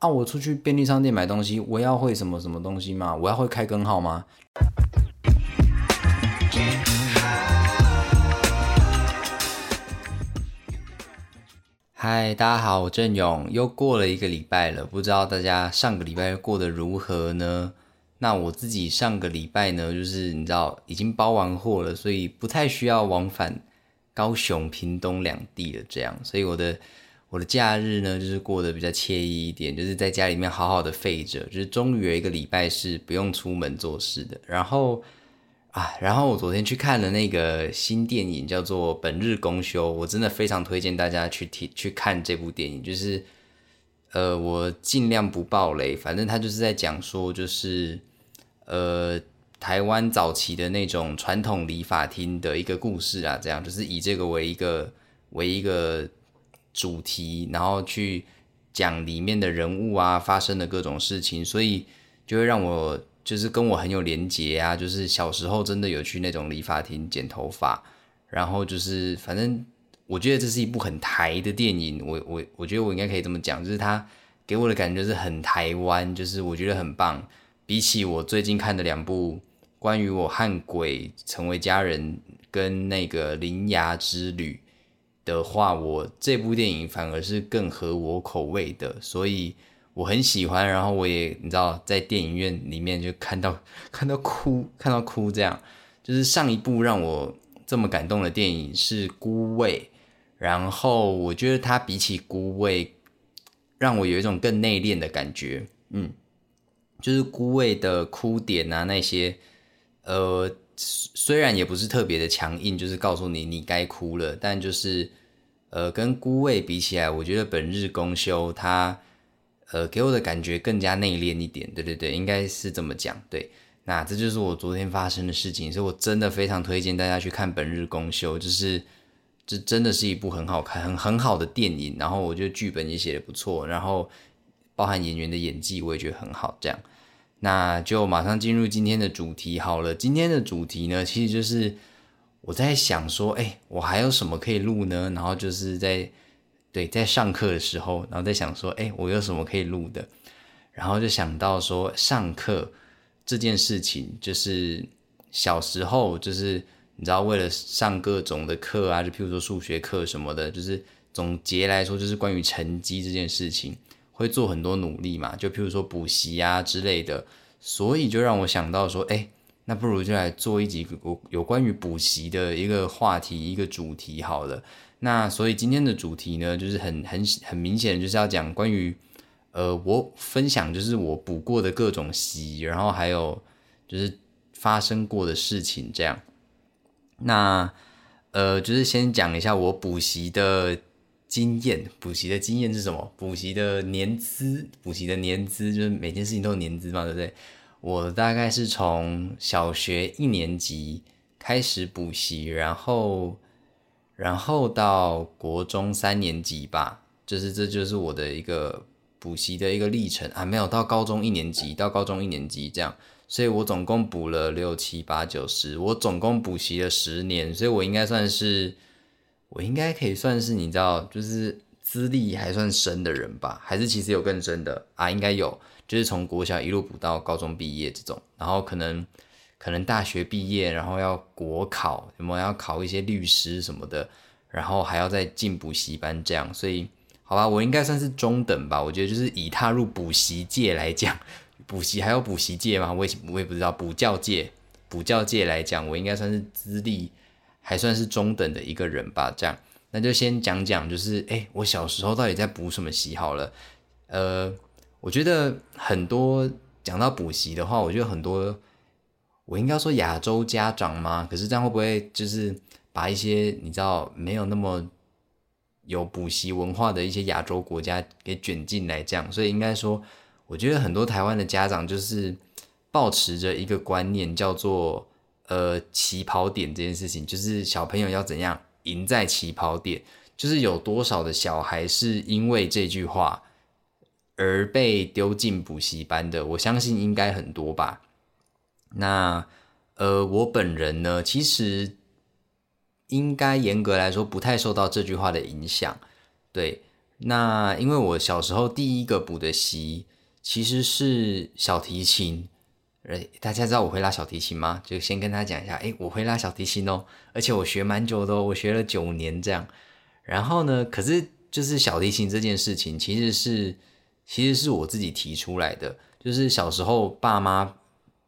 啊，我出去便利商店买东西，我要会什么什么东西吗？我要会开根号吗？嗨，大家好，我郑勇，又过了一个礼拜了，不知道大家上个礼拜过得如何呢？那我自己上个礼拜呢，就是你知道已经包完货了，所以不太需要往返高雄、屏东两地了，这样，所以我的我的假日呢，就是过得比较惬意一点，就是在家里面好好的废着，就是终于有一个礼拜是不用出门做事的，然后。啊，然后我昨天去看了那个新电影，叫做《本日公休》，我真的非常推荐大家去听去看这部电影。就是，呃，我尽量不爆雷，反正他就是在讲说，就是呃，台湾早期的那种传统理发厅的一个故事啊，这样就是以这个为一个为一个主题，然后去讲里面的人物啊发生的各种事情，所以就会让我。就是跟我很有连结啊，就是小时候真的有去那种理发厅剪头发，然后就是反正我觉得这是一部很台的电影，我我我觉得我应该可以这么讲，就是它给我的感觉是很台湾，就是我觉得很棒。比起我最近看的两部关于我和鬼成为家人跟那个灵牙之旅的话，我这部电影反而是更合我口味的，所以。我很喜欢，然后我也你知道，在电影院里面就看到 看到哭，看到哭，这样就是上一部让我这么感动的电影是《孤味》，然后我觉得它比起《孤味》，让我有一种更内敛的感觉，嗯，就是《孤味》的哭点啊那些，呃，虽然也不是特别的强硬，就是告诉你你该哭了，但就是呃，跟《孤味》比起来，我觉得《本日公休》它。呃，给我的感觉更加内敛一点，对对对，应该是这么讲。对，那这就是我昨天发生的事情，所以我真的非常推荐大家去看《本日公休》，就是这真的是一部很好看、很很好的电影。然后我觉得剧本也写的不错，然后包含演员的演技，我也觉得很好。这样，那就马上进入今天的主题好了。今天的主题呢，其实就是我在想说，哎，我还有什么可以录呢？然后就是在。对，在上课的时候，然后在想说，哎，我有什么可以录的？然后就想到说，上课这件事情，就是小时候，就是你知道，为了上各种的课啊，就譬如说数学课什么的，就是总结来说，就是关于成绩这件事情，会做很多努力嘛。就譬如说补习啊之类的，所以就让我想到说，哎，那不如就来做一集有有关于补习的一个话题，一个主题好了。那所以今天的主题呢，就是很很很明显就是要讲关于，呃，我分享就是我补过的各种习，然后还有就是发生过的事情这样。那呃，就是先讲一下我补习的经验，补习的经验是什么？补习的年资，补习的年资就是每件事情都有年资嘛，对不对？我大概是从小学一年级开始补习，然后。然后到国中三年级吧，就是这就是我的一个补习的一个历程啊，没有到高中一年级，到高中一年级这样，所以我总共补了六七八九十，我总共补习了十年，所以我应该算是，我应该可以算是你知道，就是资历还算深的人吧，还是其实有更深的啊？应该有，就是从国小一路补到高中毕业这种，然后可能。可能大学毕业，然后要国考，什么要考一些律师什么的，然后还要再进补习班这样，所以好吧，我应该算是中等吧。我觉得就是以踏入补习界来讲，补习还有补习界吗？我也我也不知道。补教界，补教界来讲，我应该算是资历还算是中等的一个人吧。这样，那就先讲讲，就是哎，我小时候到底在补什么习好了。呃，我觉得很多讲到补习的话，我觉得很多。我应该说亚洲家长吗？可是这样会不会就是把一些你知道没有那么有补习文化的一些亚洲国家给卷进来？这样，所以应该说，我觉得很多台湾的家长就是保持着一个观念，叫做呃起跑点这件事情，就是小朋友要怎样赢在起跑点，就是有多少的小孩是因为这句话而被丢进补习班的？我相信应该很多吧。那，呃，我本人呢，其实应该严格来说不太受到这句话的影响，对。那因为我小时候第一个补的习其实是小提琴，大家知道我会拉小提琴吗？就先跟他讲一下，哎，我会拉小提琴哦，而且我学蛮久的，我学了九年这样。然后呢，可是就是小提琴这件事情，其实是其实是我自己提出来的，就是小时候爸妈，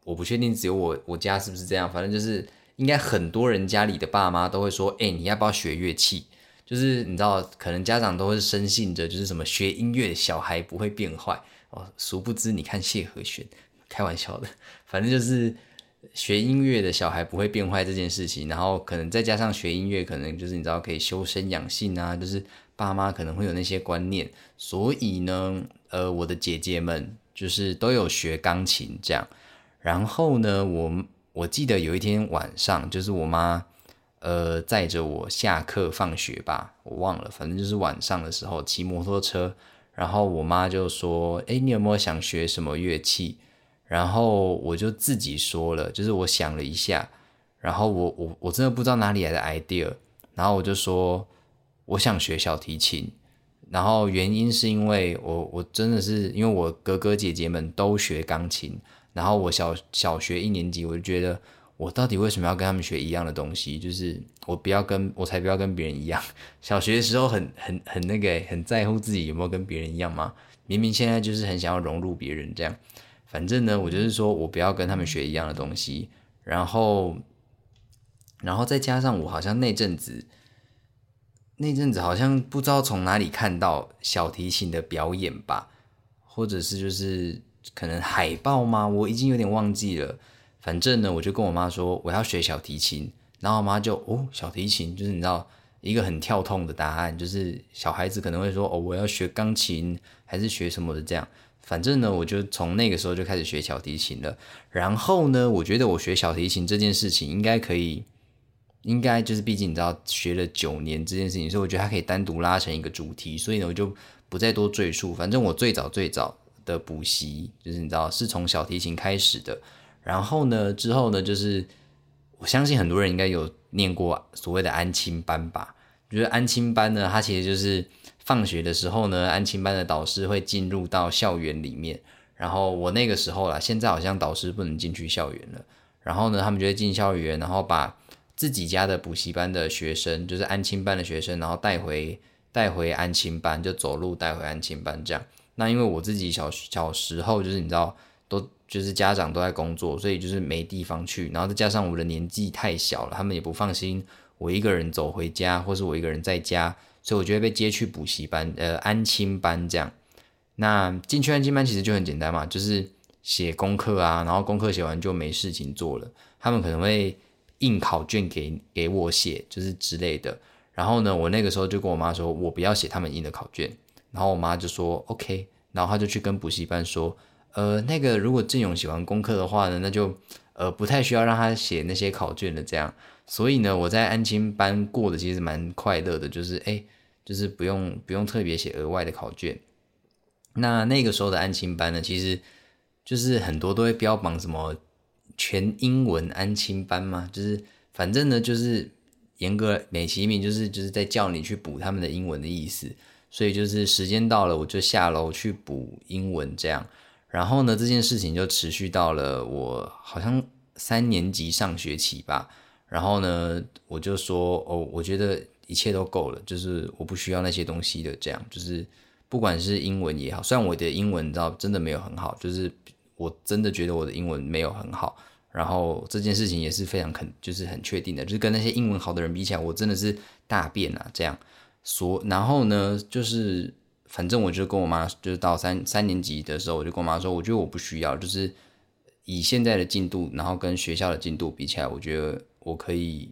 我不确定只有我我家是不是这样，反正就是应该很多人家里的爸妈都会说，哎，你要不要学乐器？就是你知道，可能家长都会深信着，就是什么学音乐小孩不会变坏哦。殊不知，你看谢和弦，开玩笑的，反正就是学音乐的小孩不会变坏这件事情。然后可能再加上学音乐，可能就是你知道可以修身养性啊，就是爸妈可能会有那些观念。所以呢，呃，我的姐姐们就是都有学钢琴这样。然后呢，我我记得有一天晚上，就是我妈。呃，载着我下课放学吧，我忘了，反正就是晚上的时候骑摩托车，然后我妈就说：“哎，你有没有想学什么乐器？”然后我就自己说了，就是我想了一下，然后我我我真的不知道哪里来的 idea，然后我就说我想学小提琴，然后原因是因为我我真的是因为我哥哥姐姐们都学钢琴，然后我小小学一年级我就觉得。我到底为什么要跟他们学一样的东西？就是我不要跟我才不要跟别人一样。小学的时候很很很那个，很在乎自己有没有跟别人一样吗？明明现在就是很想要融入别人这样。反正呢，我就是说我不要跟他们学一样的东西。然后，然后再加上我好像那阵子，那阵子好像不知道从哪里看到小提琴的表演吧，或者是就是可能海报吗？我已经有点忘记了。反正呢，我就跟我妈说我要学小提琴，然后我妈就哦，小提琴就是你知道一个很跳痛的答案，就是小孩子可能会说哦，我要学钢琴还是学什么的这样。反正呢，我就从那个时候就开始学小提琴了。然后呢，我觉得我学小提琴这件事情应该可以，应该就是毕竟你知道学了九年这件事情，所以我觉得它可以单独拉成一个主题。所以呢，我就不再多赘述。反正我最早最早的补习就是你知道是从小提琴开始的。然后呢，之后呢，就是我相信很多人应该有念过所谓的安亲班吧。就是安亲班呢，它其实就是放学的时候呢，安亲班的导师会进入到校园里面。然后我那个时候啦，现在好像导师不能进去校园了。然后呢，他们就会进校园，然后把自己家的补习班的学生，就是安亲班的学生，然后带回带回安亲班，就走路带回安亲班这样。那因为我自己小小时候，就是你知道。都就是家长都在工作，所以就是没地方去，然后再加上我的年纪太小了，他们也不放心我一个人走回家，或是我一个人在家，所以我就会被接去补习班，呃，安亲班这样。那进去安亲班其实就很简单嘛，就是写功课啊，然后功课写完就没事情做了。他们可能会印考卷给给我写，就是之类的。然后呢，我那个时候就跟我妈说，我不要写他们印的考卷。然后我妈就说 OK，然后她就去跟补习班说。呃，那个如果郑勇喜欢功课的话呢，那就呃不太需要让他写那些考卷的这样。所以呢，我在安亲班过的其实蛮快乐的，就是哎，就是不用不用特别写额外的考卷。那那个时候的安亲班呢，其实就是很多都会标榜什么全英文安亲班嘛，就是反正呢就是严格美其名就是就是在叫你去补他们的英文的意思。所以就是时间到了，我就下楼去补英文这样。然后呢，这件事情就持续到了我好像三年级上学期吧。然后呢，我就说哦，我觉得一切都够了，就是我不需要那些东西的。这样，就是不管是英文也好，虽然我的英文你知道真的没有很好，就是我真的觉得我的英文没有很好。然后这件事情也是非常肯，就是很确定的，就是跟那些英文好的人比起来，我真的是大便啊这样。所然后呢，就是。反正我就跟我妈，就是到三三年级的时候，我就跟我妈说，我觉得我不需要，就是以现在的进度，然后跟学校的进度比起来，我觉得我可以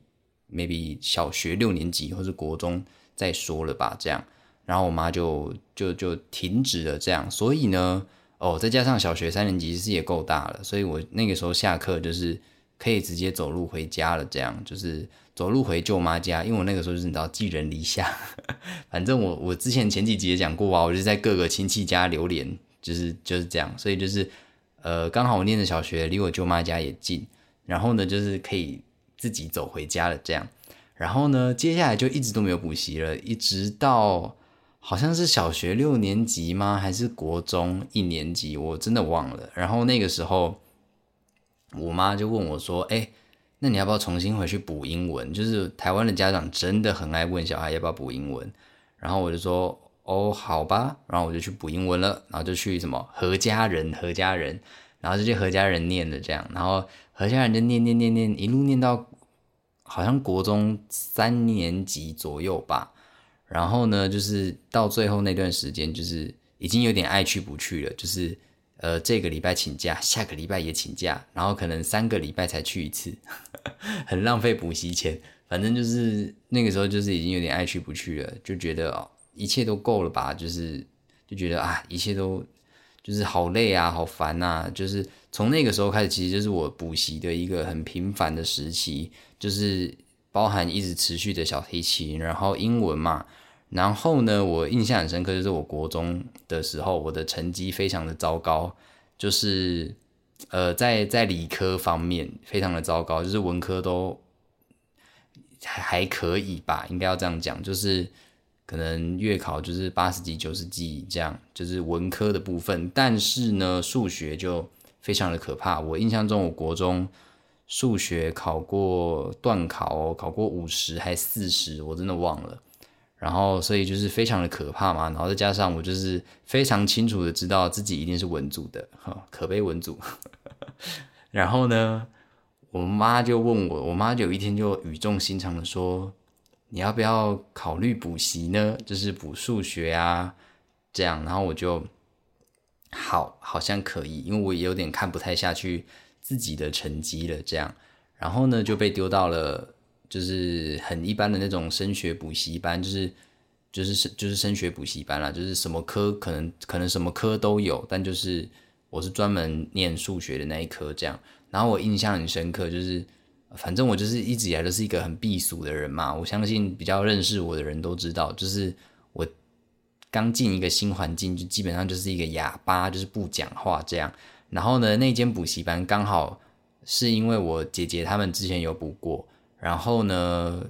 maybe 小学六年级或是国中再说了吧，这样。然后我妈就就就停止了这样。所以呢，哦，再加上小学三年级其实也够大了，所以我那个时候下课就是可以直接走路回家了，这样就是。走路回舅妈家，因为我那个时候就是你知道寄人篱下，反正我我之前前几集也讲过啊，我就在各个亲戚家流连，就是就是这样，所以就是呃刚好我念的小学离我舅妈家也近，然后呢就是可以自己走回家了这样，然后呢接下来就一直都没有补习了，一直到好像是小学六年级吗？还是国中一年级？我真的忘了。然后那个时候，我妈就问我说：“哎，那你要不要重新回去补英文？”就是台湾的家长真的很爱问小孩要不要补英文。然后我就说：“哦，好吧。”然后我就去补英文了。然后就去什么何家人，何家人，然后就去何家人念的这样。然后何家人就念念念念，一路念到好像国中三年级左右吧。然后呢，就是到最后那段时间，就是已经有点爱去不去了。就是呃，这个礼拜请假，下个礼拜也请假，然后可能三个礼拜才去一次，很浪费补习钱。反正就是那个时候，就是已经有点爱去不去了，就觉得哦，一切都够了吧？就是就觉得啊，一切都就是好累啊，好烦呐。就是从那个时候开始，其实就是我补习的一个很频繁的时期，就是包含一直持续的小提琴，然后英文嘛。然后呢，我印象很深刻，就是我国中的时候，我的成绩非常的糟糕，就是呃，在在理科方面非常的糟糕，就是文科都还还可以吧，应该要这样讲，就是可能月考就是八十几、九十几这样，就是文科的部分。但是呢，数学就非常的可怕。我印象中，我国中数学考过段考，考过五十还四十，我真的忘了。然后，所以就是非常的可怕嘛。然后再加上我就是非常清楚的知道自己一定是文组的，可悲文组。然后呢，我妈就问我，我妈有一天就语重心长的说：“你要不要考虑补习呢？就是补数学啊，这样。”然后我就好，好像可以，因为我也有点看不太下去自己的成绩了，这样。然后呢，就被丢到了。就是很一般的那种升学补习班，就是就是升就是升学补习班啦，就是什么科可能可能什么科都有，但就是我是专门念数学的那一科这样。然后我印象很深刻，就是反正我就是一直以来都是一个很避俗的人嘛。我相信比较认识我的人都知道，就是我刚进一个新环境，就基本上就是一个哑巴，就是不讲话这样。然后呢，那间补习班刚好是因为我姐姐他们之前有补过。然后呢，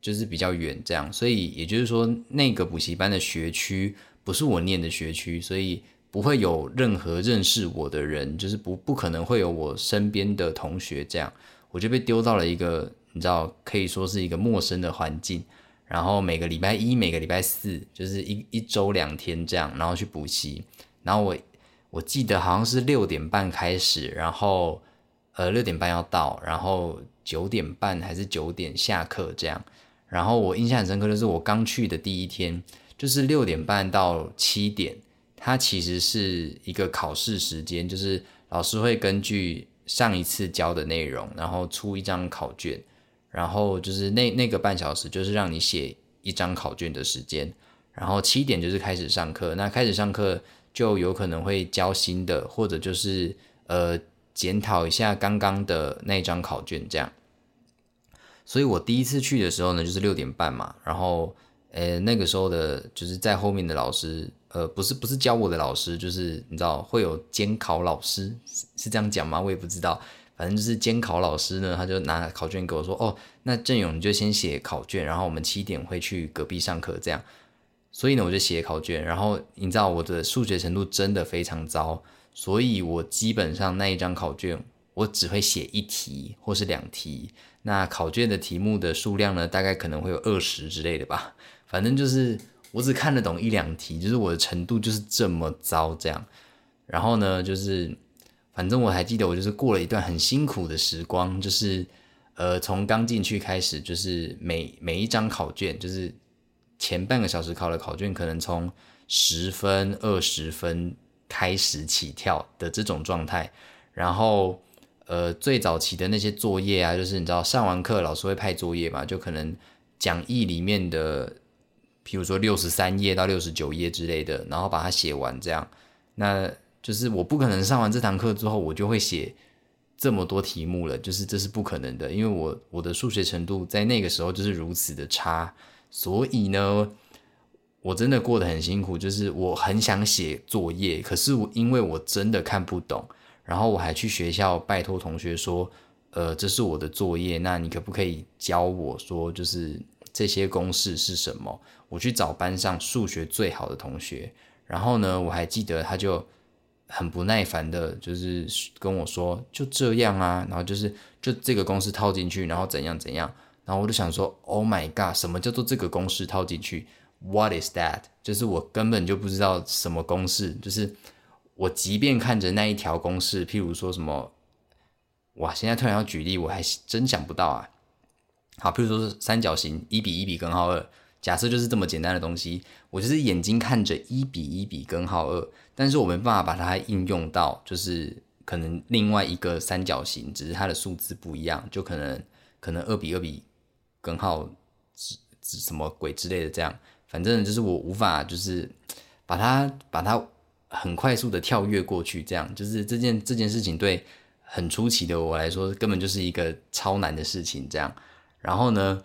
就是比较远这样，所以也就是说，那个补习班的学区不是我念的学区，所以不会有任何认识我的人，就是不不可能会有我身边的同学这样，我就被丢到了一个你知道可以说是一个陌生的环境，然后每个礼拜一、每个礼拜四就是一一周两天这样，然后去补习，然后我我记得好像是六点半开始，然后呃六点半要到，然后。九点半还是九点下课这样，然后我印象很深刻的是我刚去的第一天，就是六点半到七点，它其实是一个考试时间，就是老师会根据上一次教的内容，然后出一张考卷，然后就是那那个半小时就是让你写一张考卷的时间，然后七点就是开始上课，那开始上课就有可能会教新的，或者就是呃。检讨一下刚刚的那一张考卷，这样。所以我第一次去的时候呢，就是六点半嘛，然后，呃，那个时候的，就是在后面的老师，呃，不是不是教我的老师，就是你知道会有监考老师，是这样讲吗？我也不知道，反正就是监考老师呢，他就拿考卷给我说，哦，那郑勇你就先写考卷，然后我们七点会去隔壁上课，这样。所以呢，我就写考卷，然后你知道我的数学程度真的非常糟。所以我基本上那一张考卷，我只会写一题或是两题。那考卷的题目的数量呢，大概可能会有二十之类的吧。反正就是我只看得懂一两题，就是我的程度就是这么糟这样。然后呢，就是反正我还记得，我就是过了一段很辛苦的时光，就是呃从刚进去开始，就是每每一张考卷，就是前半个小时考的考卷，可能从十分、二十分。开始起跳的这种状态，然后呃最早期的那些作业啊，就是你知道上完课老师会派作业嘛，就可能讲义里面的，譬如说六十三页到六十九页之类的，然后把它写完这样，那就是我不可能上完这堂课之后我就会写这么多题目了，就是这是不可能的，因为我我的数学程度在那个时候就是如此的差，所以呢。我真的过得很辛苦，就是我很想写作业，可是我因为我真的看不懂，然后我还去学校拜托同学说，呃，这是我的作业，那你可不可以教我说，就是这些公式是什么，我去找班上数学最好的同学，然后呢，我还记得他就很不耐烦的，就是跟我说就这样啊，然后就是就这个公式套进去，然后怎样怎样，然后我就想说，Oh my god，什么叫做这个公式套进去？What is that？就是我根本就不知道什么公式，就是我即便看着那一条公式，譬如说什么。哇！现在突然要举例，我还真想不到啊。好，譬如说是三角形一比一比根号二，假设就是这么简单的东西，我就是眼睛看着一比一比根号二，但是我没办法把它应用到，就是可能另外一个三角形，只是它的数字不一样，就可能可能二比二比根号之之什么鬼之类的这样，反正就是我无法就是把它把它很快速的跳跃过去，这样就是这件这件事情对。很出奇的我来说，根本就是一个超难的事情。这样，然后呢，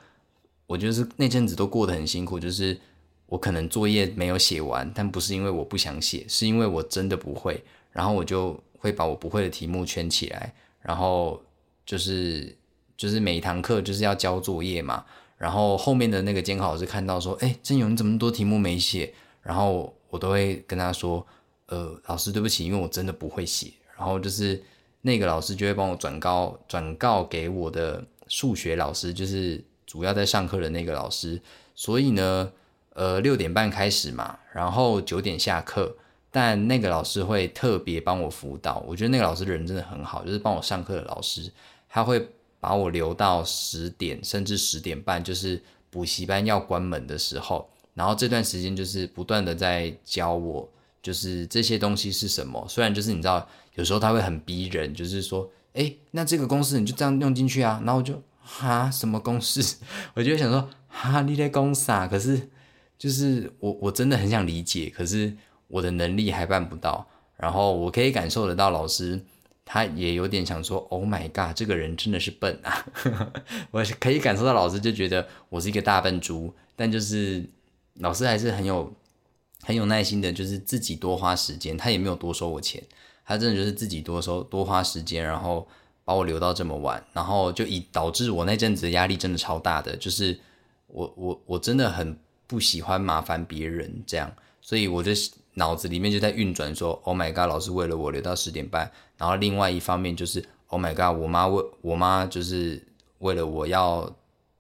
我就是那阵子都过得很辛苦，就是我可能作业没有写完，但不是因为我不想写，是因为我真的不会。然后我就会把我不会的题目圈起来，然后就是就是每一堂课就是要交作业嘛。然后后面的那个监考老师看到说：“哎，真勇你怎么多题目没写？”然后我都会跟他说：“呃，老师对不起，因为我真的不会写。”然后就是。那个老师就会帮我转告转告给我的数学老师，就是主要在上课的那个老师。所以呢，呃，六点半开始嘛，然后九点下课。但那个老师会特别帮我辅导，我觉得那个老师人真的很好，就是帮我上课的老师，他会把我留到十点甚至十点半，就是补习班要关门的时候，然后这段时间就是不断的在教我，就是这些东西是什么。虽然就是你知道。有时候他会很逼人，就是说，哎，那这个公式你就这样用进去啊，然后我就哈什么公式，我就想说哈你在公啥？可是就是我我真的很想理解，可是我的能力还办不到。然后我可以感受得到老师他也有点想说，Oh my god，这个人真的是笨啊！我可以感受到老师就觉得我是一个大笨猪，但就是老师还是很有很有耐心的，就是自己多花时间，他也没有多收我钱。他真的就是自己多收多花时间，然后把我留到这么晚，然后就以导致我那阵子的压力真的超大的，就是我我我真的很不喜欢麻烦别人这样，所以我的脑子里面就在运转说，Oh my god，老师为了我留到十点半，然后另外一方面就是 Oh my god，我妈为我妈就是为了我要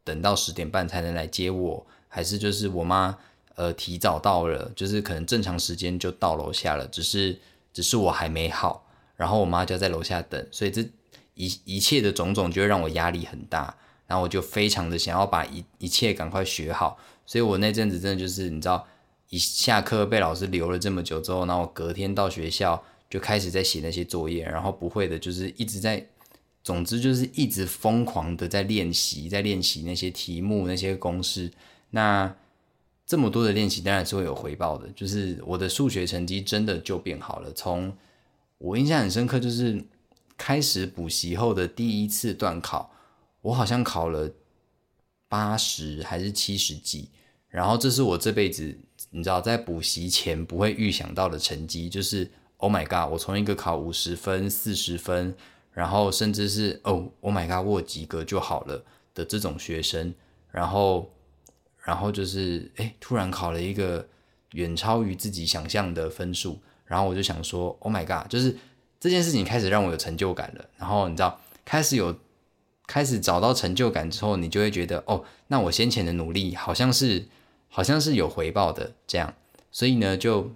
等到十点半才能来接我，还是就是我妈呃提早到了，就是可能正常时间就到楼下了，只是。只是我还没好，然后我妈就在楼下等，所以这一一切的种种就会让我压力很大，然后我就非常的想要把一一切赶快学好，所以我那阵子真的就是你知道，一下课被老师留了这么久之后，然后隔天到学校就开始在写那些作业，然后不会的就是一直在，总之就是一直疯狂的在练习，在练习那些题目那些公式，那。这么多的练习当然是会有回报的，就是我的数学成绩真的就变好了。从我印象很深刻，就是开始补习后的第一次段考，我好像考了八十还是七十几，然后这是我这辈子你知道在补习前不会预想到的成绩，就是 Oh my god，我从一个考五十分、四十分，然后甚至是哦 Oh my god，我及格就好了的这种学生，然后。然后就是，哎，突然考了一个远超于自己想象的分数，然后我就想说，Oh my god！就是这件事情开始让我有成就感了。然后你知道，开始有开始找到成就感之后，你就会觉得，哦，那我先前的努力好像是好像是有回报的，这样，所以呢，就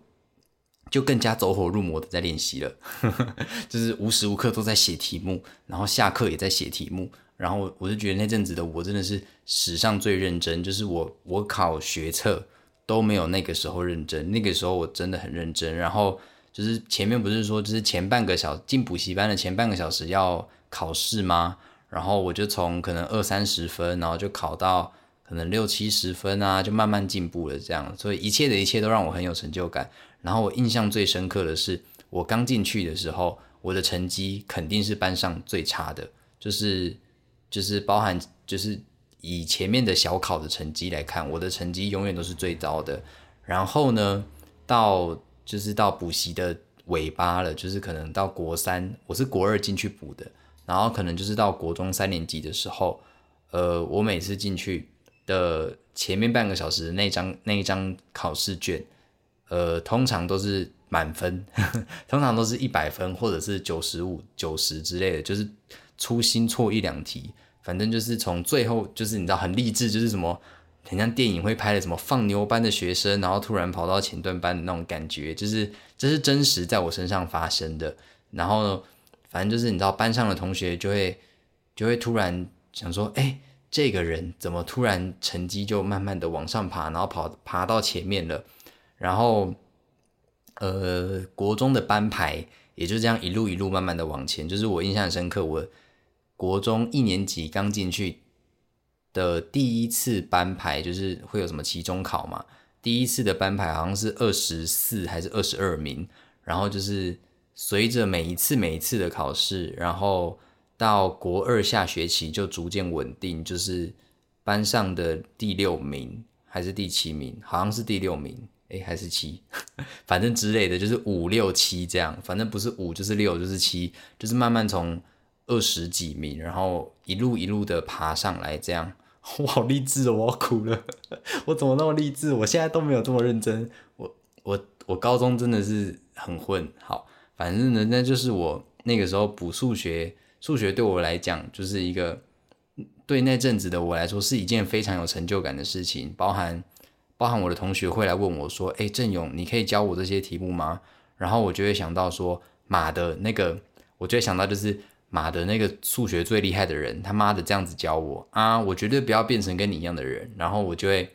就更加走火入魔的在练习了，就是无时无刻都在写题目，然后下课也在写题目。然后我就觉得那阵子的我真的是史上最认真，就是我我考学测都没有那个时候认真，那个时候我真的很认真。然后就是前面不是说就是前半个小进补习班的前半个小时要考试吗？然后我就从可能二三十分，然后就考到可能六七十分啊，就慢慢进步了这样。所以一切的一切都让我很有成就感。然后我印象最深刻的是，我刚进去的时候，我的成绩肯定是班上最差的，就是。就是包含，就是以前面的小考的成绩来看，我的成绩永远都是最糟的。然后呢，到就是到补习的尾巴了，就是可能到国三，我是国二进去补的，然后可能就是到国中三年级的时候，呃，我每次进去，的前面半个小时那张那一张考试卷，呃，通常都是满分，通常都是一百分或者是九十五、九十之类的，就是粗心错一两题，反正就是从最后就是你知道很励志，就是什么很像电影会拍的什么放牛班的学生，然后突然跑到前段班的那种感觉，就是这是真实在我身上发生的。然后反正就是你知道班上的同学就会就会突然想说，哎。这个人怎么突然成绩就慢慢的往上爬，然后跑爬到前面了，然后，呃，国中的班牌也就这样一路一路慢慢的往前。就是我印象深刻，我国中一年级刚进去的第一次班牌，就是会有什么期中考嘛，第一次的班牌好像是二十四还是二十二名，然后就是随着每一次每一次的考试，然后。到国二下学期就逐渐稳定，就是班上的第六名还是第七名，好像是第六名，哎还是七，反正之类的，就是五六七这样，反正不是五就是六就是七，就是慢慢从二十几名，然后一路一路的爬上来，这样，我好励志哦，我要哭了，我怎么那么励志？我现在都没有这么认真，我我我高中真的是很混，好，反正呢，那就是我那个时候补数学。数学对我来讲就是一个，对那阵子的我来说是一件非常有成就感的事情。包含包含我的同学会来问我说：“哎，郑勇，你可以教我这些题目吗？”然后我就会想到说：“马的那个，我就会想到就是马的那个数学最厉害的人，他妈的这样子教我啊！我绝对不要变成跟你一样的人。”然后我就会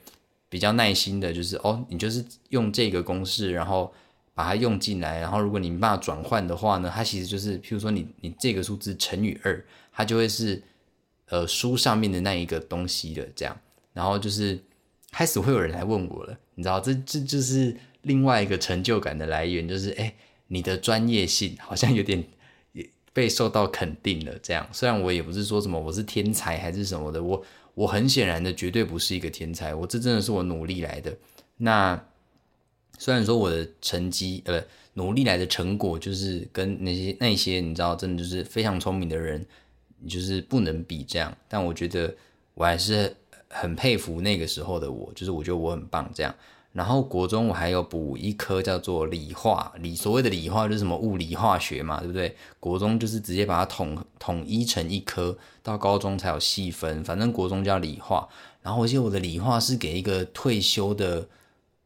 比较耐心的，就是哦，你就是用这个公式，然后。把它用进来，然后如果你没办法转换的话呢，它其实就是，譬如说你你这个数字乘以二，它就会是呃书上面的那一个东西的这样。然后就是开始会有人来问我了，你知道，这这就是另外一个成就感的来源，就是哎，你的专业性好像有点也被受到肯定了。这样，虽然我也不是说什么我是天才还是什么的，我我很显然的绝对不是一个天才，我这真的是我努力来的。那。虽然说我的成绩，呃，努力来的成果，就是跟那些那些你知道，真的就是非常聪明的人，就是不能比这样。但我觉得我还是很佩服那个时候的我，就是我觉得我很棒这样。然后国中我还有补一科叫做理化，理所谓的理化就是什么物理化学嘛，对不对？国中就是直接把它统统一成一科，到高中才有细分，反正国中叫理化。然后我记得我的理化是给一个退休的。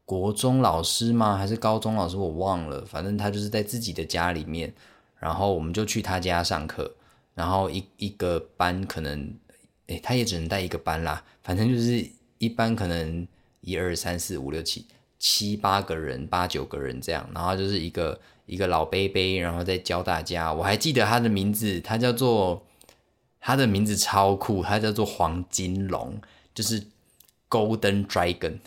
国中老师吗？还是高中老师？我忘了。反正他就是在自己的家里面，然后我们就去他家上课。然后一一个班可能，诶，他也只能带一个班啦。反正就是一班可能一二三四五六七七八个人，八九个人这样。然后就是一个一个老杯杯，然后再教大家。我还记得他的名字，他叫做他的名字超酷，他叫做黄金龙，就是 Golden Dragon。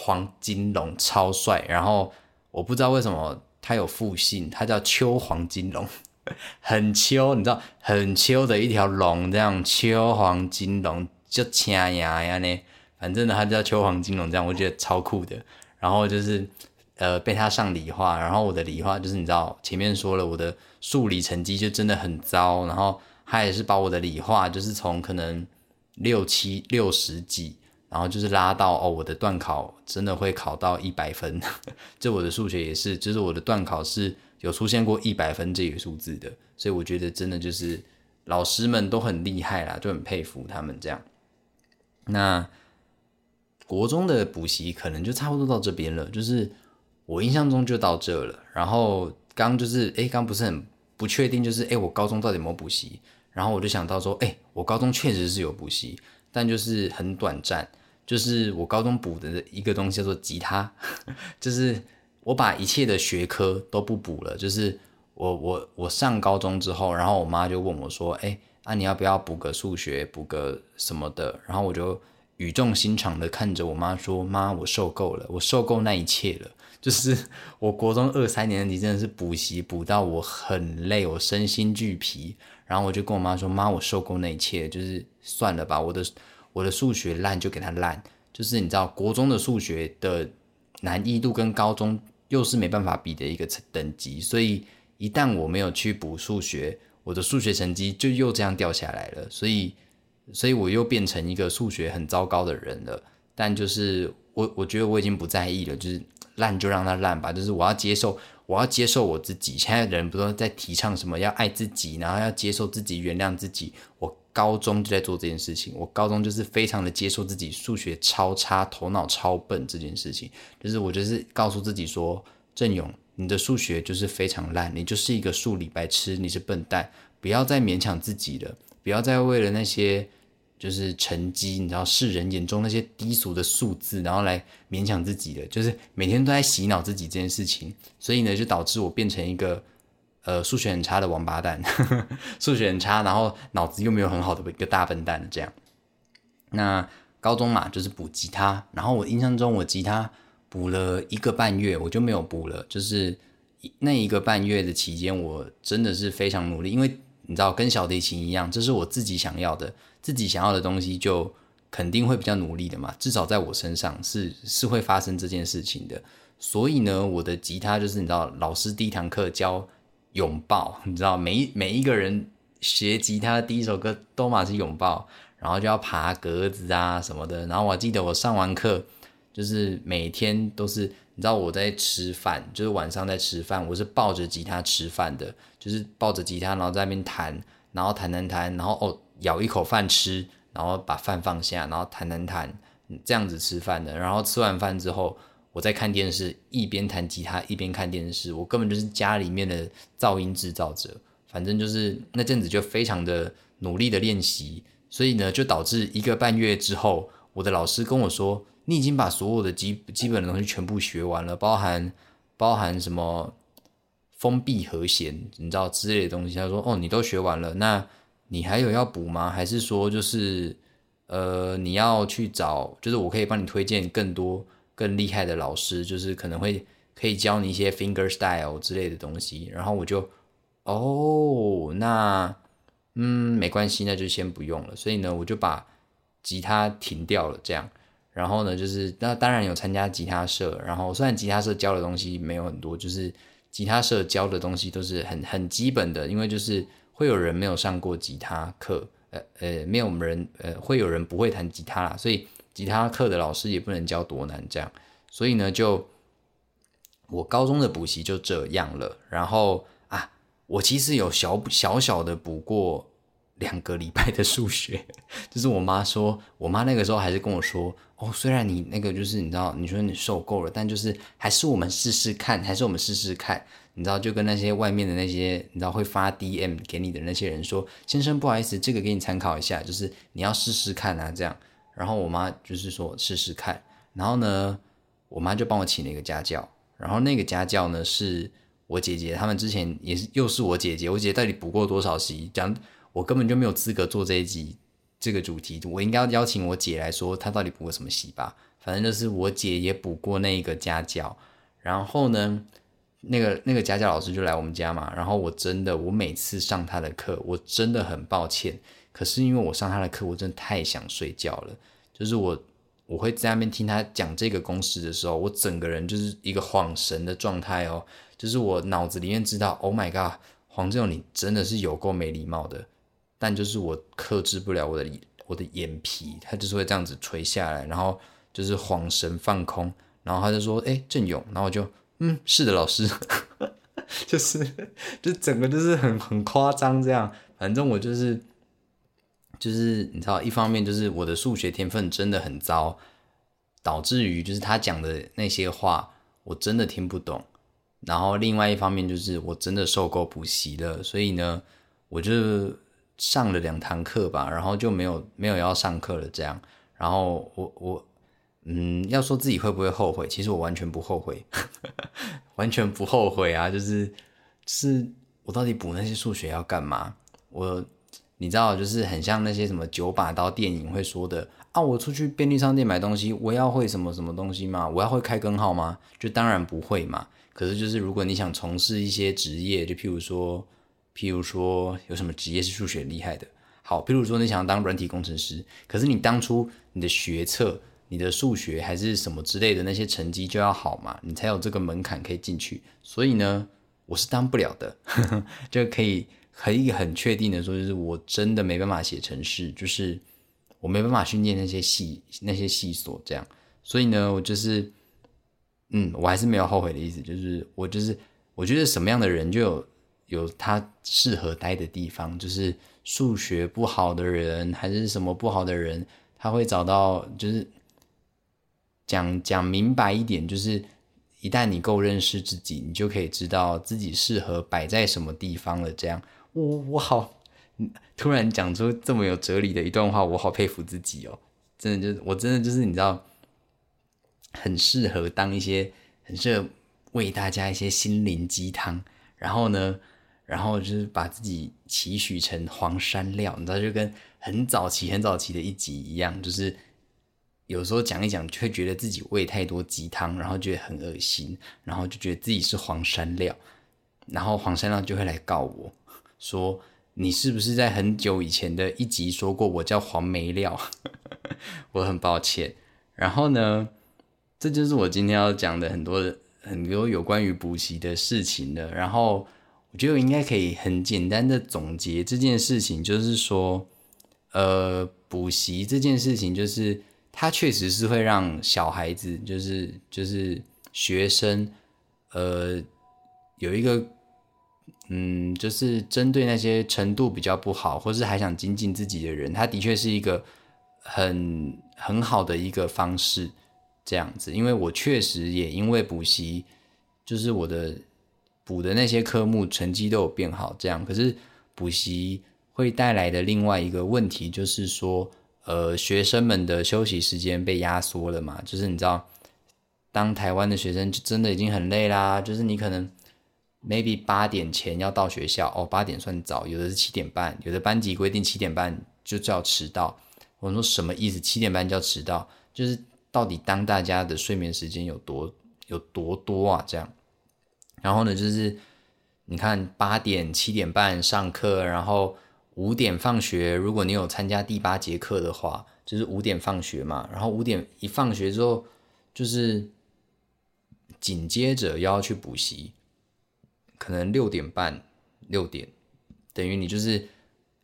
黄金龙超帅，然后我不知道为什么他有复姓，他叫秋黄金龙，很秋，你知道很秋的一条龙，这样秋黄金龙就掐牙呀呢，反正呢他叫秋黄金龙，这样我觉得超酷的。然后就是呃被他上理化，然后我的理化就是你知道前面说了我的数理成绩就真的很糟，然后他也是把我的理化就是从可能六七六十几。然后就是拉到哦，我的段考真的会考到一百分，这我的数学也是，就是我的段考是有出现过一百分这个数字的，所以我觉得真的就是老师们都很厉害啦，就很佩服他们这样。那国中的补习可能就差不多到这边了，就是我印象中就到这了。然后刚就是哎，刚不是很不确定，就是哎，我高中到底有没有补习？然后我就想到说，哎，我高中确实是有补习，但就是很短暂。就是我高中补的一个东西叫做吉他，就是我把一切的学科都不补了。就是我我我上高中之后，然后我妈就问我说：“哎，那你要不要补个数学，补个什么的？”然后我就语重心长的看着我妈说：“妈，我受够了，我受够那一切了。就是我国中二三年级真的是补习补到我很累，我身心俱疲。然后我就跟我妈说：妈，我受够那一切，就是算了吧，我的。”我的数学烂就给他烂，就是你知道，国中的数学的难易度跟高中又是没办法比的一个等级，所以一旦我没有去补数学，我的数学成绩就又这样掉下来了。所以所以我又变成一个数学很糟糕的人了。但就是我我觉得我已经不在意了，就是烂就让它烂吧，就是我要接受，我要接受我自己。现在人不都在提倡什么要爱自己，然后要接受自己，原谅自己。我高中就在做这件事情，我高中就是非常的接受自己数学超差，头脑超笨这件事情，就是我就是告诉自己说，郑勇，你的数学就是非常烂，你就是一个数理白痴，你是笨蛋，不要再勉强自己了，不要再为了那些。就是成绩，你知道世人眼中那些低俗的数字，然后来勉强自己的，就是每天都在洗脑自己这件事情，所以呢，就导致我变成一个呃数学很差的王八蛋，数学很差，然后脑子又没有很好的一个大笨蛋这样。那高中嘛，就是补吉他，然后我印象中我吉他补了一个半月，我就没有补了，就是那一个半月的期间，我真的是非常努力，因为你知道跟小提琴一样，这是我自己想要的。自己想要的东西就肯定会比较努力的嘛，至少在我身上是是会发生这件事情的。所以呢，我的吉他就是你知道，老师第一堂课教拥抱，你知道每每一个人学吉他第一首歌都嘛是拥抱，然后就要爬格子啊什么的。然后我记得我上完课就是每天都是你知道我在吃饭，就是晚上在吃饭，我是抱着吉他吃饭的，就是抱着吉他然后在那边弹，然后弹弹弹，然后哦。咬一口饭吃，然后把饭放下，然后弹弹弹，这样子吃饭的。然后吃完饭之后，我在看电视，一边弹吉他一边看电视。我根本就是家里面的噪音制造者。反正就是那阵子就非常的努力的练习，所以呢，就导致一个半月之后，我的老师跟我说：“你已经把所有的基基本的东西全部学完了，包含包含什么封闭和弦，你知道之类的东西。”他说：“哦，你都学完了，那。”你还有要补吗？还是说就是，呃，你要去找，就是我可以帮你推荐更多更厉害的老师，就是可能会可以教你一些 finger style 之类的东西。然后我就，哦，那，嗯，没关系，那就先不用了。所以呢，我就把吉他停掉了，这样。然后呢，就是那当然有参加吉他社，然后虽然吉他社教的东西没有很多，就是吉他社教的东西都是很很基本的，因为就是。会有人没有上过吉他课，呃呃，没有人，呃，会有人不会弹吉他啦，所以吉他课的老师也不能教多难这样，所以呢，就我高中的补习就这样了。然后啊，我其实有小小小的补过两个礼拜的数学，就是我妈说，我妈那个时候还是跟我说，哦，虽然你那个就是你知道，你说你受够了，但就是还是我们试试看，还是我们试试看。你知道，就跟那些外面的那些，你知道会发 DM 给你的那些人说：“先生，不好意思，这个给你参考一下，就是你要试试看啊。”这样，然后我妈就是说试试看，然后呢，我妈就帮我请了一个家教，然后那个家教呢是我姐姐，他们之前也是又是我姐姐，我姐姐到底补过多少习？讲我根本就没有资格做这一集这个主题，我应该要邀请我姐来说她到底补过什么习吧。反正就是我姐也补过那个家教，然后呢。那个那个家教老师就来我们家嘛，然后我真的我每次上他的课，我真的很抱歉，可是因为我上他的课，我真的太想睡觉了。就是我我会在那边听他讲这个公式的时候，我整个人就是一个恍神的状态哦，就是我脑子里面知道，Oh my god，黄志勇你真的是有够没礼貌的，但就是我克制不了我的我的眼皮，他就是会这样子垂下来，然后就是恍神放空，然后他就说，哎，郑勇，然后我就。嗯，是的，老师，就是，就整个就是很很夸张这样。反正我就是，就是你知道，一方面就是我的数学天分真的很糟，导致于就是他讲的那些话我真的听不懂。然后另外一方面就是我真的受够补习了，所以呢，我就上了两堂课吧，然后就没有没有要上课了这样。然后我我。嗯，要说自己会不会后悔，其实我完全不后悔，完全不后悔啊！就是，是我到底补那些数学要干嘛？我，你知道，就是很像那些什么九把刀电影会说的啊，我出去便利商店买东西，我要会什么什么东西吗？我要会开根号吗？就当然不会嘛。可是就是如果你想从事一些职业，就譬如说，譬如说有什么职业是数学厉害的？好，譬如说你想要当软体工程师，可是你当初你的学测。你的数学还是什么之类的那些成绩就要好嘛，你才有这个门槛可以进去。所以呢，我是当不了的，就可以可以很确定的说，就是我真的没办法写程式，就是我没办法训练那些细那些细琐这样，所以呢，我就是，嗯，我还是没有后悔的意思，就是我就是我觉得什么样的人就有有他适合待的地方，就是数学不好的人还是什么不好的人，他会找到就是讲讲明白一点，就是一旦你够认识自己，你就可以知道自己适合摆在什么地方了。这样，我我好。突然讲出这么有哲理的一段话，我好佩服自己哦！真的就是，我真的就是你知道，很适合当一些，很适合喂大家一些心灵鸡汤。然后呢，然后就是把自己期许成黄山料，你知道，就跟很早期、很早期的一集一样，就是有时候讲一讲，就会觉得自己喂太多鸡汤，然后觉得很恶心，然后就觉得自己是黄山料，然后黄山料就会来告我说。你是不是在很久以前的一集说过我叫黄梅料？我很抱歉。然后呢，这就是我今天要讲的很多很多有关于补习的事情了。然后我觉得我应该可以很简单的总结这件事情，就是说，呃，补习这件事情，就是它确实是会让小孩子，就是就是学生，呃，有一个。嗯，就是针对那些程度比较不好，或是还想精进自己的人，他的确是一个很很好的一个方式，这样子。因为我确实也因为补习，就是我的补的那些科目成绩都有变好，这样。可是补习会带来的另外一个问题，就是说，呃，学生们的休息时间被压缩了嘛。就是你知道，当台湾的学生就真的已经很累啦，就是你可能。maybe 八点前要到学校哦，八点算早，有的是七点半，有的班级规定七点半就叫迟到。我说什么意思？七点半叫迟到，就是到底当大家的睡眠时间有多有多多啊？这样，然后呢，就是你看八点七点半上课，然后五点放学。如果你有参加第八节课的话，就是五点放学嘛。然后五点一放学之后，就是紧接着又要去补习。可能六点半、六点，等于你就是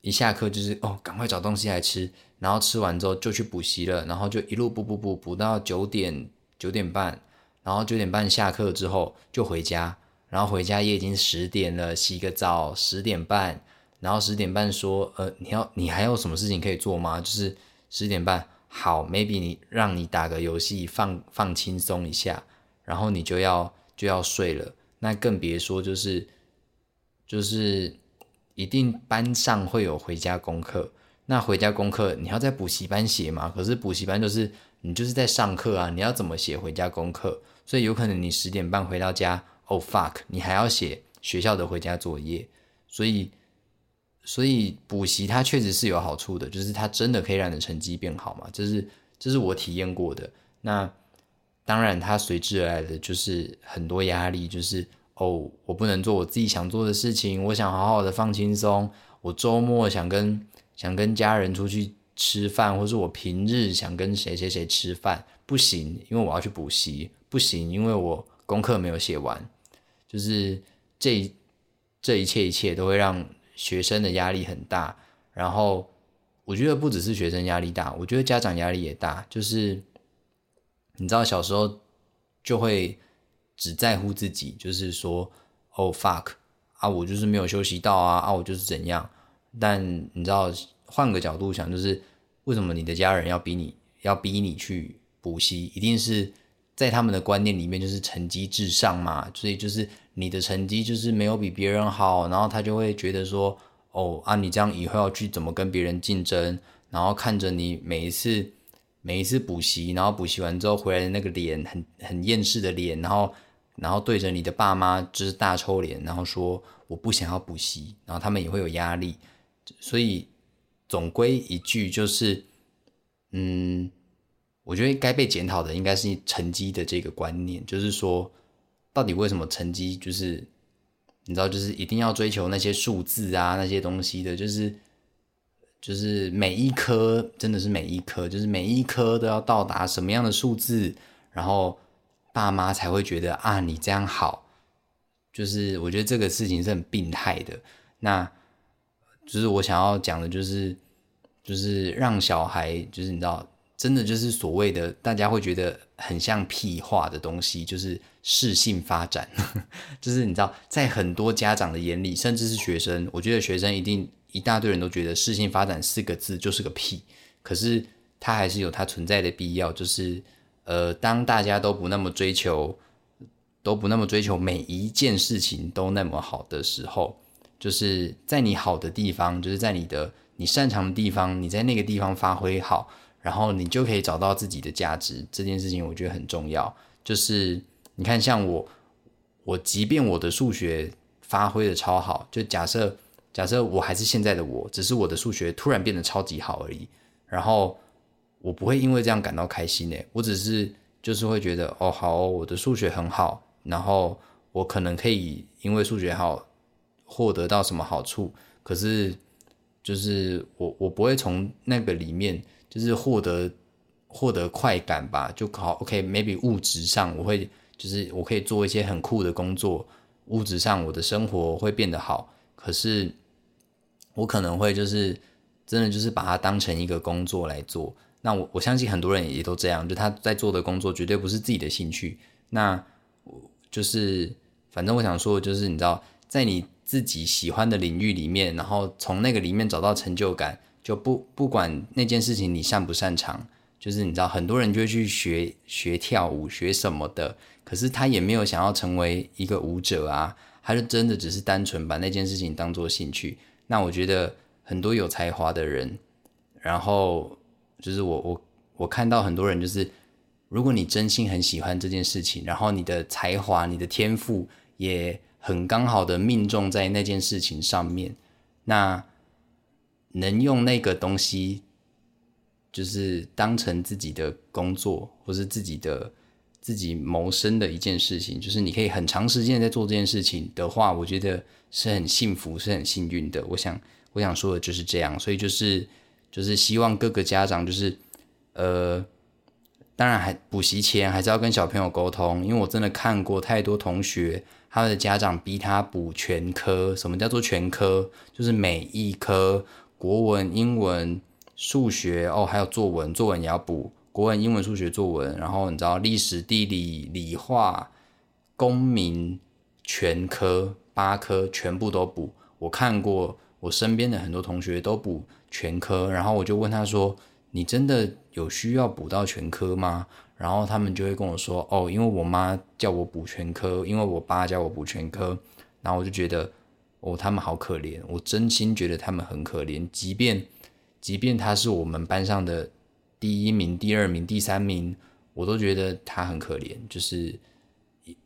一下课就是哦，赶快找东西来吃，然后吃完之后就去补习了，然后就一路补补补补到九点、九点半，然后九点半下课之后就回家，然后回家也已经十点了，洗个澡，十点半，然后十点半说呃，你要你还有什么事情可以做吗？就是十点半好，maybe 你让你打个游戏放放轻松一下，然后你就要就要睡了。那更别说，就是就是一定班上会有回家功课。那回家功课你要在补习班写嘛？可是补习班就是你就是在上课啊，你要怎么写回家功课？所以有可能你十点半回到家，Oh fuck，你还要写学校的回家作业。所以所以补习它确实是有好处的，就是它真的可以让你的成绩变好嘛？这是这是我体验过的。那。当然，它随之而来的就是很多压力，就是哦，我不能做我自己想做的事情，我想好好的放轻松。我周末想跟想跟家人出去吃饭，或是我平日想跟谁谁谁吃饭，不行，因为我要去补习，不行，因为我功课没有写完。就是这这一切一切都会让学生的压力很大。然后我觉得不只是学生压力大，我觉得家长压力也大，就是。你知道小时候就会只在乎自己，就是说哦 fuck 啊，我就是没有休息到啊啊，我就是怎样。但你知道换个角度想，就是为什么你的家人要逼你要逼你去补习？一定是在他们的观念里面就是成绩至上嘛，所以就是你的成绩就是没有比别人好，然后他就会觉得说哦啊，你这样以后要去怎么跟别人竞争？然后看着你每一次。每一次补习，然后补习完之后回来的那个脸很很厌世的脸，然后然后对着你的爸妈就是大抽脸，然后说我不想要补习，然后他们也会有压力，所以总归一句就是，嗯，我觉得该被检讨的应该是成绩的这个观念，就是说到底为什么成绩就是你知道就是一定要追求那些数字啊那些东西的，就是。就是每一科真的是每一科，就是每一科都要到达什么样的数字，然后爸妈才会觉得啊，你这样好。就是我觉得这个事情是很病态的。那就是我想要讲的，就是就是让小孩，就是你知道，真的就是所谓的大家会觉得很像屁话的东西，就是适性发展，就是你知道，在很多家长的眼里，甚至是学生，我觉得学生一定一大堆人都觉得适性发展四个字就是个屁，可是它还是有它存在的必要，就是呃，当大家都不那么追求，都不那么追求每一件事情都那么好的时候。就是在你好的地方，就是在你的你擅长的地方，你在那个地方发挥好，然后你就可以找到自己的价值。这件事情我觉得很重要。就是你看，像我，我即便我的数学发挥的超好，就假设假设我还是现在的我，只是我的数学突然变得超级好而已。然后我不会因为这样感到开心诶，我只是就是会觉得哦，好，我的数学很好，然后我可能可以因为数学好。获得到什么好处？可是就是我我不会从那个里面就是获得获得快感吧？就好 OK，maybe 物质上我会就是我可以做一些很酷的工作，物质上我的生活会变得好。可是我可能会就是真的就是把它当成一个工作来做。那我我相信很多人也都这样，就他在做的工作绝对不是自己的兴趣。那我就是反正我想说就是你知道在你。自己喜欢的领域里面，然后从那个里面找到成就感，就不不管那件事情你擅不擅长，就是你知道很多人就会去学学跳舞学什么的，可是他也没有想要成为一个舞者啊，他就真的只是单纯把那件事情当做兴趣。那我觉得很多有才华的人，然后就是我我我看到很多人就是，如果你真心很喜欢这件事情，然后你的才华、你的天赋也。很刚好的命中在那件事情上面，那能用那个东西，就是当成自己的工作，或是自己的自己谋生的一件事情，就是你可以很长时间在做这件事情的话，我觉得是很幸福，是很幸运的。我想，我想说的就是这样，所以就是就是希望各个家长就是，呃，当然还补习前还是要跟小朋友沟通，因为我真的看过太多同学。他的家长逼他补全科，什么叫做全科？就是每一科国文、英文、数学哦，还有作文，作文也要补。国文、英文、数学、作文，然后你知道历史、地理、理化、公民全科八科全部都补。我看过我身边的很多同学都补全科，然后我就问他说：“你真的有需要补到全科吗？”然后他们就会跟我说：“哦，因为我妈叫我补全科，因为我爸叫我补全科。”然后我就觉得，哦，他们好可怜，我真心觉得他们很可怜。即便，即便他是我们班上的第一名、第二名、第三名，我都觉得他很可怜。就是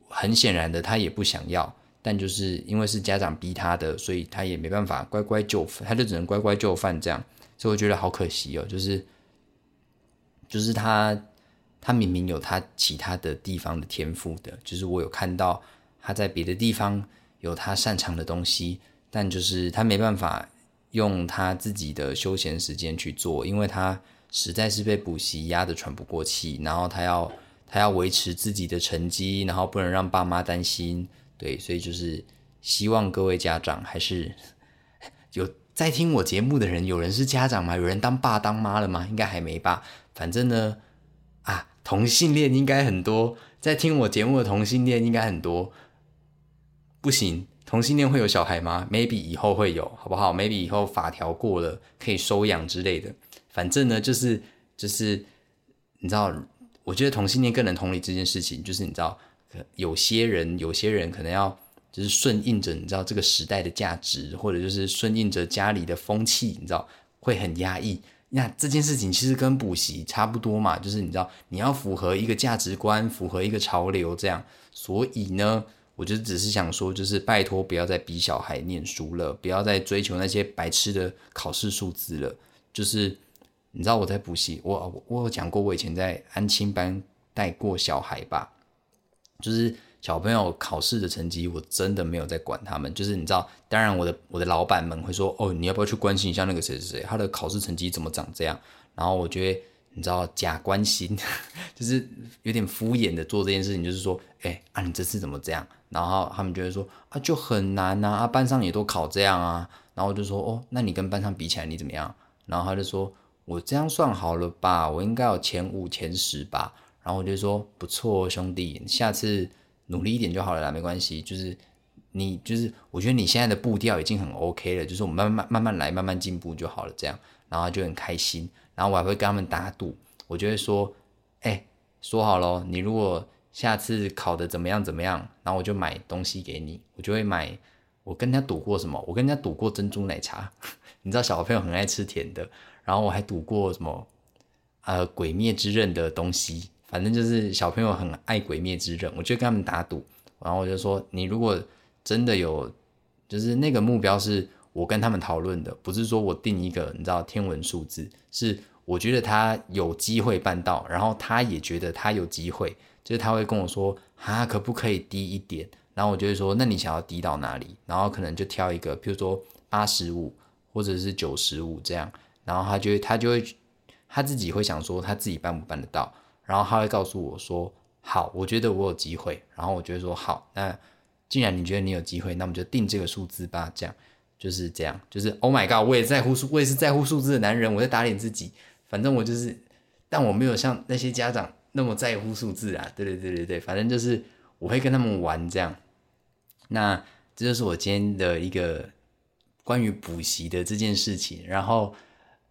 很显然的，他也不想要，但就是因为是家长逼他的，所以他也没办法乖乖就，他就只能乖乖就范这样。所以我觉得好可惜哦，就是，就是他。他明明有他其他的地方的天赋的，就是我有看到他在别的地方有他擅长的东西，但就是他没办法用他自己的休闲时间去做，因为他实在是被补习压得喘不过气，然后他要他要维持自己的成绩，然后不能让爸妈担心，对，所以就是希望各位家长还是有在听我节目的人，有人是家长吗？有人当爸当妈了吗？应该还没吧，反正呢。啊同性恋应该很多，在听我节目的同性恋应该很多。不行，同性恋会有小孩吗？Maybe 以后会有，好不好？Maybe 以后法条过了可以收养之类的。反正呢，就是就是，你知道，我觉得同性恋更能同理这件事情。就是你知道，有些人有些人可能要就是顺应着你知道这个时代的价值，或者就是顺应着家里的风气，你知道会很压抑。那这件事情其实跟补习差不多嘛，就是你知道你要符合一个价值观，符合一个潮流这样。所以呢，我就只是想说，就是拜托不要再逼小孩念书了，不要再追求那些白痴的考试数字了。就是你知道我在补习，我我有讲过，我以前在安亲班带过小孩吧，就是。小朋友考试的成绩，我真的没有在管他们。就是你知道，当然我的我的老板们会说，哦，你要不要去关心一下那个谁谁谁，他的考试成绩怎么长这样？然后我觉得，你知道假关心，就是有点敷衍的做这件事情，就是说，哎啊，你这次怎么这样？然后他们就会说，啊，就很难呐，啊，班上也都考这样啊。然后就说，哦，那你跟班上比起来你怎么样？然后他就说：“我这样算好了吧？我应该有前五、前十吧。”然后我就说：“不错，兄弟，下次努力一点就好了啦，没关系。就是你，就是我觉得你现在的步调已经很 OK 了，就是我们慢慢慢慢来，慢慢进步就好了。这样，然后就很开心。然后我还会跟他们打赌，我就会说：哎，说好喽，你如果下次考的怎么样怎么样，然后我就买东西给你，我就会买。我跟人家赌过什么？我跟人家赌过珍珠奶茶。你知道小朋友很爱吃甜的，然后我还赌过什么？呃，鬼灭之刃的东西。反正就是小朋友很爱鬼灭之刃，我就跟他们打赌。然后我就说，你如果真的有，就是那个目标是我跟他们讨论的，不是说我定一个你知道天文数字，是我觉得他有机会办到，然后他也觉得他有机会，就是他会跟我说，啊，可不可以低一点？然后我就会说，那你想要低到哪里？然后可能就挑一个，比如说八十五。或者是九十五这样，然后他就他就会他自己会想说他自己办不办得到，然后他会告诉我说好，我觉得我有机会，然后我就会说好，那既然你觉得你有机会，那我们就定这个数字吧，这样就是这样，就是 Oh my God，我也在乎数，我也是在乎数字的男人，我在打脸自己，反正我就是，但我没有像那些家长那么在乎数字啊，对对对对对，反正就是我会跟他们玩这样，那这就是我今天的一个。关于补习的这件事情，然后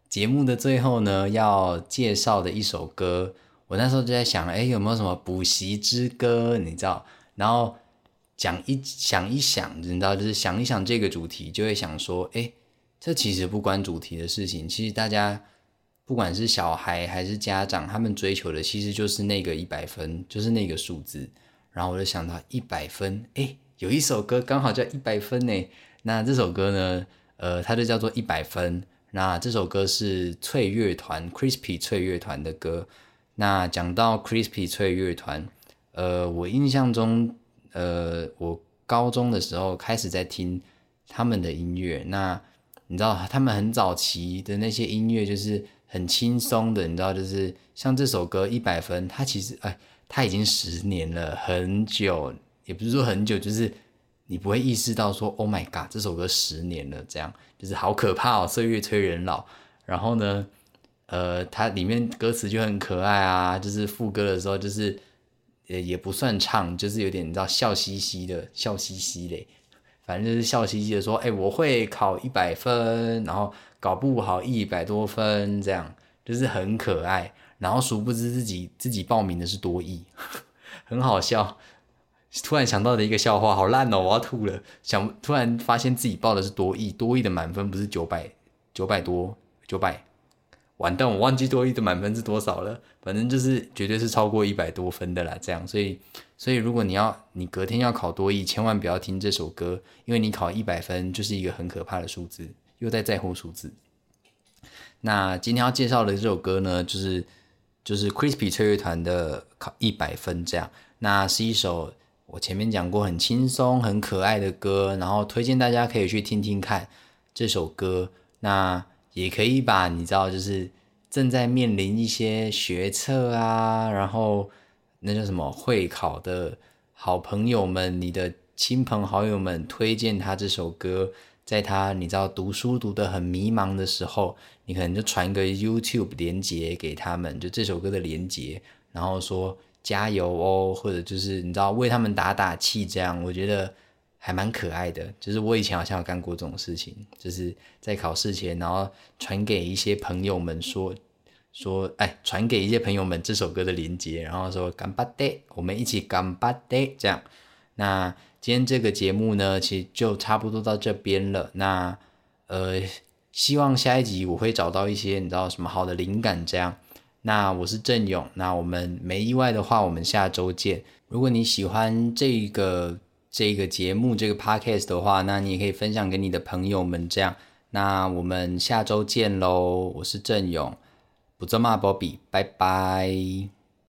节目的最后呢，要介绍的一首歌，我那时候就在想，哎，有没有什么补习之歌？你知道？然后讲一想一想，你知道，就是想一想这个主题，就会想说，哎，这其实不关主题的事情。其实大家不管是小孩还是家长，他们追求的其实就是那个一百分，就是那个数字。然后我就想到一百分，哎，有一首歌刚好叫一百分呢。那这首歌呢？呃，它就叫做一百分。那这首歌是脆乐团 Crispy 脆乐团的歌。那讲到 Crispy 脆乐团，呃，我印象中，呃，我高中的时候开始在听他们的音乐。那你知道，他们很早期的那些音乐就是很轻松的，你知道，就是像这首歌一百分，它其实哎，它已经十年了，很久，也不是说很久，就是。你不会意识到说，Oh my God，这首歌十年了，这样就是好可怕哦，岁月催人老。然后呢，呃，它里面歌词就很可爱啊，就是副歌的时候，就是也也不算唱，就是有点你知道笑嘻嘻的，笑嘻嘻嘞，反正就是笑嘻嘻的说，哎，我会考一百分，然后搞不好一百多分，这样就是很可爱。然后殊不知自己自己报名的是多艺，很好笑。突然想到的一个笑话，好烂哦！我要吐了。想突然发现自己报的是多亿，多亿的满分不是九百九百多九百，完蛋！我忘记多亿的满分是多少了。反正就是绝对是超过一百多分的啦。这样，所以所以如果你要你隔天要考多亿，千万不要听这首歌，因为你考一百分就是一个很可怕的数字，又在在乎数字。那今天要介绍的这首歌呢，就是就是 Crispy 脆乐团的考一百分这样。那是一首。我前面讲过很轻松、很可爱的歌，然后推荐大家可以去听听看这首歌。那也可以把你知道，就是正在面临一些学测啊，然后那叫什么会考的好朋友们，你的亲朋好友们推荐他这首歌，在他你知道读书读得很迷茫的时候，你可能就传个 YouTube 连接给他们，就这首歌的连接，然后说。加油哦，或者就是你知道为他们打打气，这样我觉得还蛮可爱的。就是我以前好像有干过这种事情，就是在考试前，然后传给一些朋友们说说，哎，传给一些朋友们这首歌的连接，然后说干巴爹，我们一起干巴爹，这样。那今天这个节目呢，其实就差不多到这边了。那呃，希望下一集我会找到一些你知道什么好的灵感，这样。那我是郑勇，那我们没意外的话，我们下周见。如果你喜欢这个这个节目这个 podcast 的话，那你也可以分享给你的朋友们。这样，那我们下周见喽！我是郑勇，不做骂波比，拜拜。